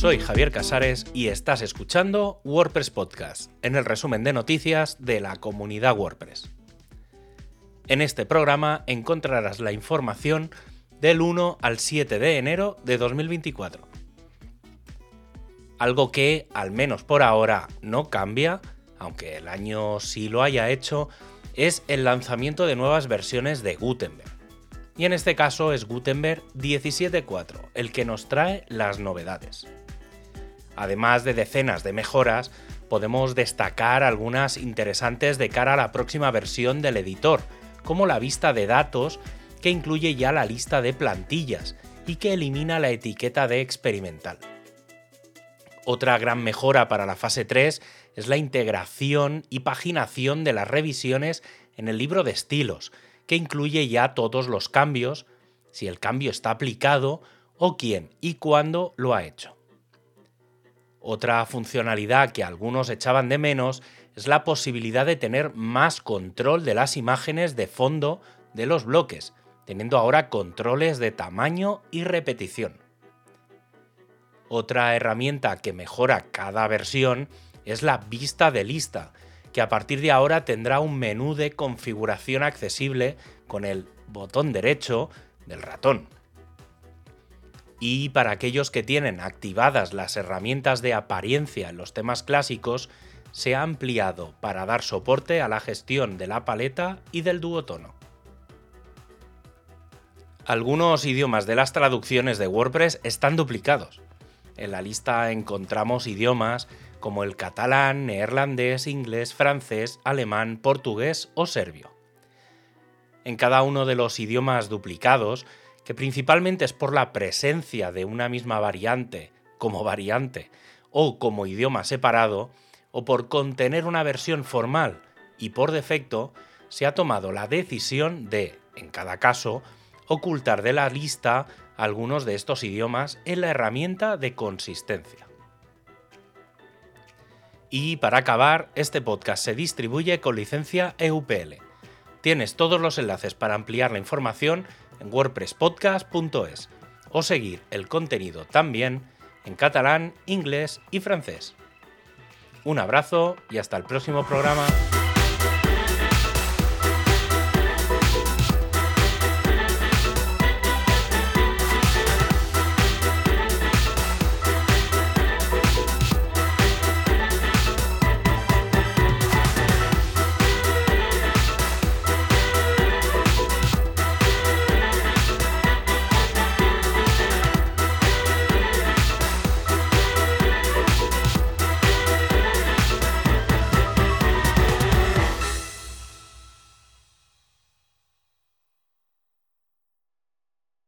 Soy Javier Casares y estás escuchando WordPress Podcast, en el resumen de noticias de la comunidad WordPress. En este programa encontrarás la información del 1 al 7 de enero de 2024. Algo que, al menos por ahora, no cambia, aunque el año sí lo haya hecho, es el lanzamiento de nuevas versiones de Gutenberg y en este caso es Gutenberg 17.4 el que nos trae las novedades. Además de decenas de mejoras, podemos destacar algunas interesantes de cara a la próxima versión del editor, como la vista de datos que incluye ya la lista de plantillas y que elimina la etiqueta de experimental. Otra gran mejora para la fase 3 es la integración y paginación de las revisiones en el libro de estilos, que incluye ya todos los cambios, si el cambio está aplicado o quién y cuándo lo ha hecho. Otra funcionalidad que algunos echaban de menos es la posibilidad de tener más control de las imágenes de fondo de los bloques, teniendo ahora controles de tamaño y repetición. Otra herramienta que mejora cada versión es la vista de lista, que a partir de ahora tendrá un menú de configuración accesible con el botón derecho del ratón. Y para aquellos que tienen activadas las herramientas de apariencia en los temas clásicos, se ha ampliado para dar soporte a la gestión de la paleta y del duotono. Algunos idiomas de las traducciones de WordPress están duplicados. En la lista encontramos idiomas como el catalán, neerlandés, inglés, francés, alemán, portugués o serbio. En cada uno de los idiomas duplicados, que principalmente es por la presencia de una misma variante como variante o como idioma separado, o por contener una versión formal y por defecto, se ha tomado la decisión de, en cada caso, ocultar de la lista algunos de estos idiomas en la herramienta de consistencia. Y para acabar, este podcast se distribuye con licencia EUPL. Tienes todos los enlaces para ampliar la información en wordpresspodcast.es o seguir el contenido también en catalán, inglés y francés. Un abrazo y hasta el próximo programa.